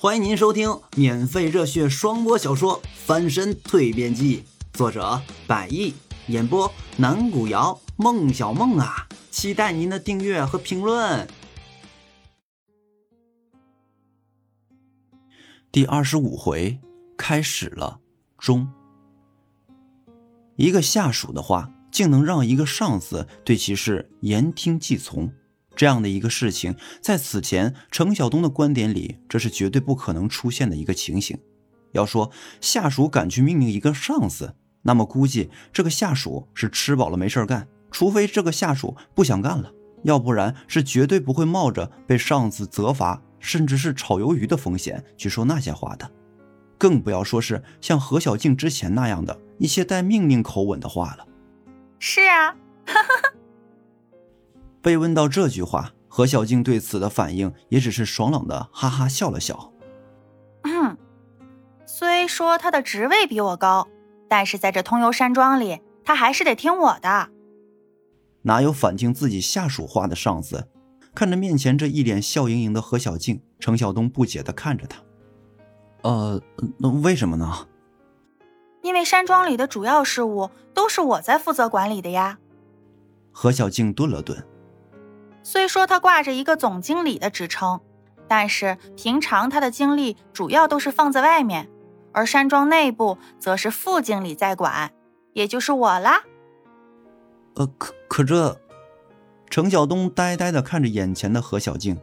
欢迎您收听免费热血双播小说《翻身蜕变记》，作者百亿，演播南古瑶、孟小梦啊，期待您的订阅和评论。第二十五回开始了，中。一个下属的话，竟能让一个上司对其是言听计从。这样的一个事情，在此前程晓东的观点里，这是绝对不可能出现的一个情形。要说下属敢去命令一个上司，那么估计这个下属是吃饱了没事干，除非这个下属不想干了，要不然是绝对不会冒着被上司责罚，甚至是炒鱿鱼的风险去说那些话的。更不要说是像何小静之前那样的一些带命令口吻的话了。是啊。哈哈哈被问到这句话，何小静对此的反应也只是爽朗的哈哈笑了笑。嗯，虽说他的职位比我高，但是在这通幽山庄里，他还是得听我的。哪有反听自己下属话的上司？看着面前这一脸笑盈盈的何小静，程晓东不解的看着他。呃，那为什么呢？因为山庄里的主要事务都是我在负责管理的呀。何小静顿了顿。虽说他挂着一个总经理的职称，但是平常他的精力主要都是放在外面，而山庄内部则是副经理在管，也就是我啦。呃，可可这，程晓东呆呆的看着眼前的何小静，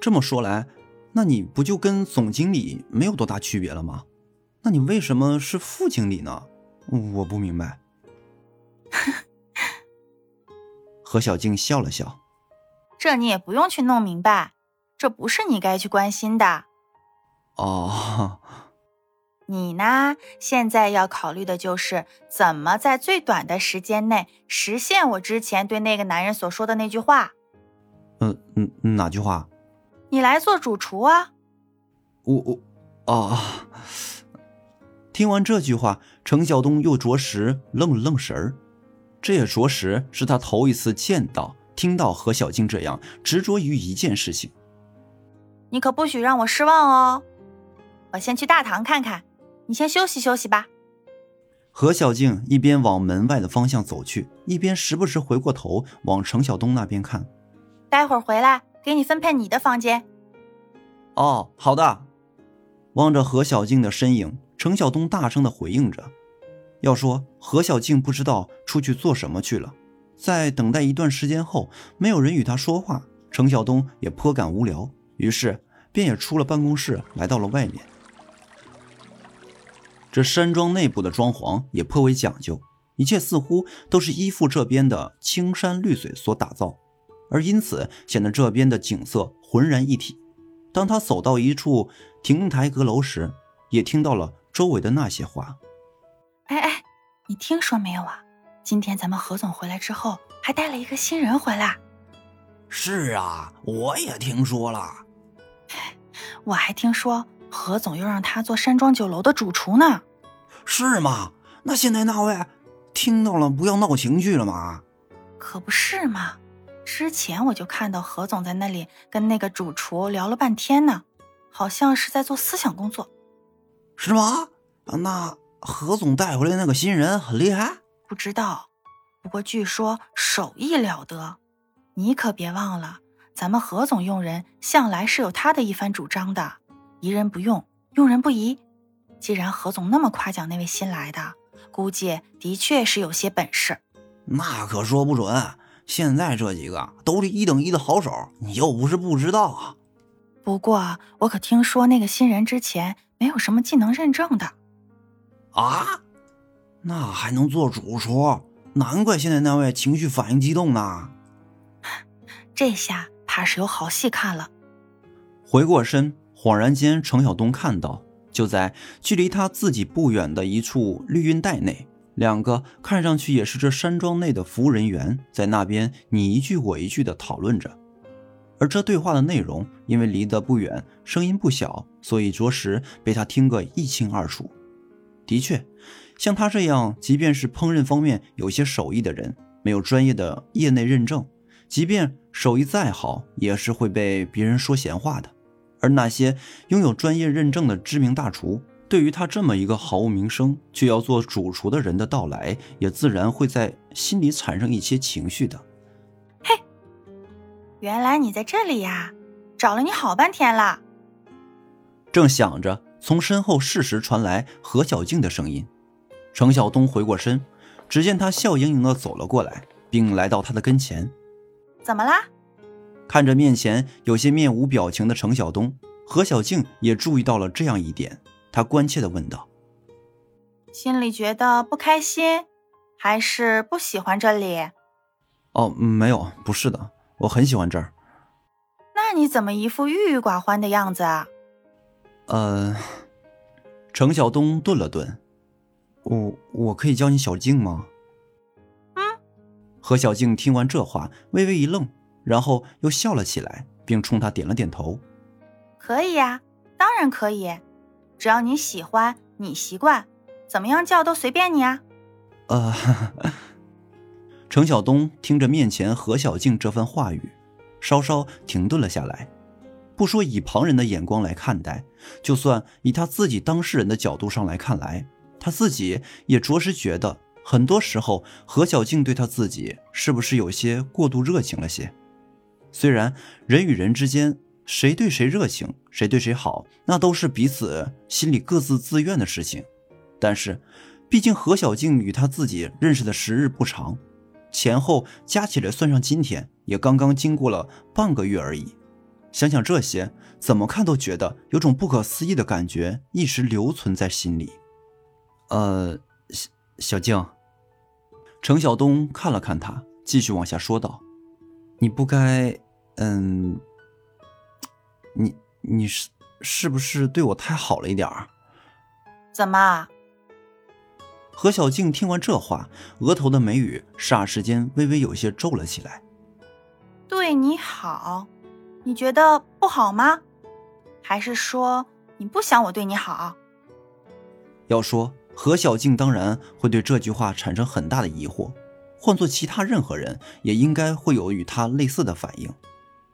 这么说来，那你不就跟总经理没有多大区别了吗？那你为什么是副经理呢？我不明白。何小静笑了笑。这你也不用去弄明白，这不是你该去关心的。哦，你呢？现在要考虑的就是怎么在最短的时间内实现我之前对那个男人所说的那句话。嗯嗯，哪句话？你来做主厨啊！我我啊！听完这句话，程晓东又着实愣了愣神儿。这也着实是他头一次见到。听到何小静这样执着于一件事情，你可不许让我失望哦！我先去大堂看看，你先休息休息吧。何小静一边往门外的方向走去，一边时不时回过头往程晓东那边看。待会儿回来给你分配你的房间。哦，好的。望着何小静的身影，程晓东大声的回应着。要说何小静不知道出去做什么去了。在等待一段时间后，没有人与他说话，程晓东也颇感无聊，于是便也出了办公室，来到了外面。这山庄内部的装潢也颇为讲究，一切似乎都是依附这边的青山绿水所打造，而因此显得这边的景色浑然一体。当他走到一处亭台阁楼时，也听到了周围的那些话：“哎哎，你听说没有啊？”今天咱们何总回来之后，还带了一个新人回来。是啊，我也听说了。我还听说何总又让他做山庄酒楼的主厨呢。是吗？那现在那位听到了，不要闹情绪了吗？可不是嘛。之前我就看到何总在那里跟那个主厨聊了半天呢，好像是在做思想工作。是吗？那何总带回来那个新人很厉害。不知道，不过据说手艺了得。你可别忘了，咱们何总用人向来是有他的一番主张的，疑人不用，用人不疑。既然何总那么夸奖那位新来的，估计的确是有些本事。那可说不准，现在这几个都是一等一的好手，你又不是不知道啊。不过我可听说那个新人之前没有什么技能认证的。啊？那还能做主厨？难怪现在那位情绪反应激动呢。这下怕是有好戏看了。回过身，恍然间，程晓东看到，就在距离他自己不远的一处绿荫带内，两个看上去也是这山庄内的服务人员，在那边你一句我一句的讨论着。而这对话的内容，因为离得不远，声音不小，所以着实被他听个一清二楚。的确。像他这样，即便是烹饪方面有些手艺的人，没有专业的业内认证，即便手艺再好，也是会被别人说闲话的。而那些拥有专业认证的知名大厨，对于他这么一个毫无名声却要做主厨的人的到来，也自然会在心里产生一些情绪的。嘿，原来你在这里呀！找了你好半天了。正想着，从身后适时传来何小静的声音。程晓东回过身，只见他笑盈盈的走了过来，并来到他的跟前。怎么啦？看着面前有些面无表情的程晓东，何小静也注意到了这样一点，她关切的问道：“心里觉得不开心，还是不喜欢这里？”“哦，没有，不是的，我很喜欢这儿。”“那你怎么一副郁郁寡欢的样子啊？”“呃。”程晓东顿了顿，“我我可以叫你小静吗？”“嗯。”何小静听完这话，微微一愣。然后又笑了起来，并冲他点了点头。可以呀，当然可以，只要你喜欢，你习惯，怎么样叫都随便你啊。呃，程晓东听着面前何小静这番话语，稍稍停顿了下来。不说以旁人的眼光来看待，就算以他自己当事人的角度上来看来，他自己也着实觉得，很多时候何小静对他自己是不是有些过度热情了些。虽然人与人之间，谁对谁热情，谁对谁好，那都是彼此心里各自自愿的事情。但是，毕竟何小静与他自己认识的时日不长，前后加起来算上今天，也刚刚经过了半个月而已。想想这些，怎么看都觉得有种不可思议的感觉一直留存在心里。呃，小小静，程晓东看了看他，继续往下说道。你不该，嗯，你你是是不是对我太好了一点儿？怎么？何小静听完这话，额头的眉宇霎时间微微有些皱了起来。对你好，你觉得不好吗？还是说你不想我对你好？要说何小静，当然会对这句话产生很大的疑惑。换做其他任何人，也应该会有与他类似的反应。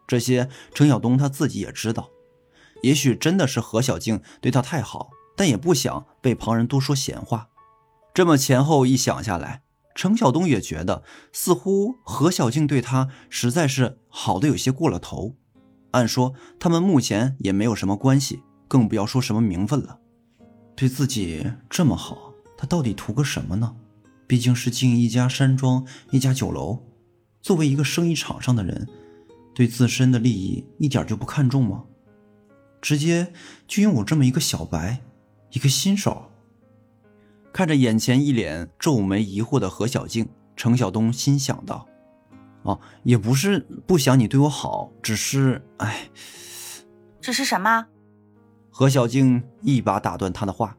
这些程晓东他自己也知道，也许真的是何小静对他太好，但也不想被旁人多说闲话。这么前后一想下来，程晓东也觉得似乎何小静对他实在是好的有些过了头。按说他们目前也没有什么关系，更不要说什么名分了。对自己这么好，他到底图个什么呢？毕竟是经营一家山庄、一家酒楼，作为一个生意场上的人，对自身的利益一点就不看重吗？直接就用我这么一个小白，一个新手。看着眼前一脸皱眉疑惑的何小静，程晓东心想到：“哦，也不是不想你对我好，只是……哎，只是什么？”何小静一把打断他的话。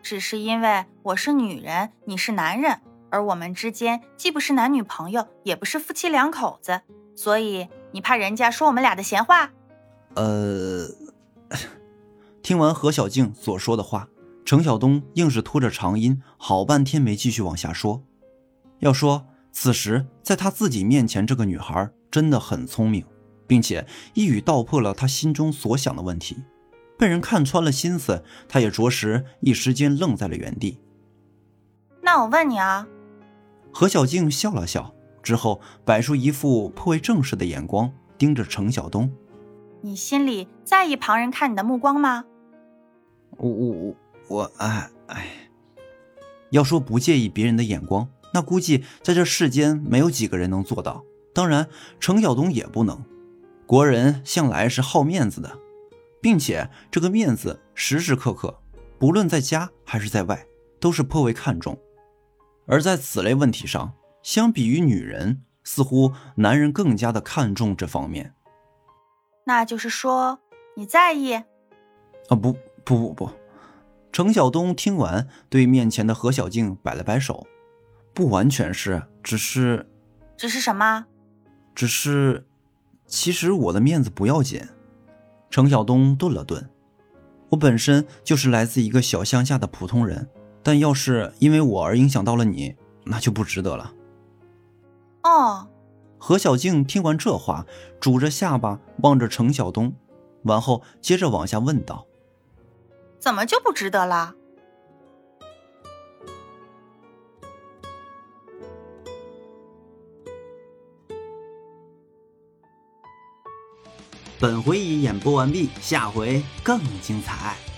只是因为我是女人，你是男人，而我们之间既不是男女朋友，也不是夫妻两口子，所以你怕人家说我们俩的闲话？呃，听完何小静所说的话，程晓东硬是拖着长音，好半天没继续往下说。要说此时在他自己面前，这个女孩真的很聪明，并且一语道破了他心中所想的问题。被人看穿了心思，他也着实一时间愣在了原地。那我问你啊，何小静笑了笑，之后摆出一副颇为正式的眼光盯着程晓东：“你心里在意旁人看你的目光吗？”我我我我哎哎，要说不介意别人的眼光，那估计在这世间没有几个人能做到。当然，程晓东也不能。国人向来是好面子的。并且这个面子时时刻刻，不论在家还是在外，都是颇为看重。而在此类问题上，相比于女人，似乎男人更加的看重这方面。那就是说，你在意？啊，不不不不！程晓东听完，对面前的何小静摆了摆手，不完全是，只是……只是什么？只是，其实我的面子不要紧。程晓东顿了顿，我本身就是来自一个小乡下的普通人，但要是因为我而影响到了你，那就不值得了。哦，何小静听完这话，拄着下巴望着程晓东，完后接着往下问道：“怎么就不值得了？”本回已演播完毕，下回更精彩。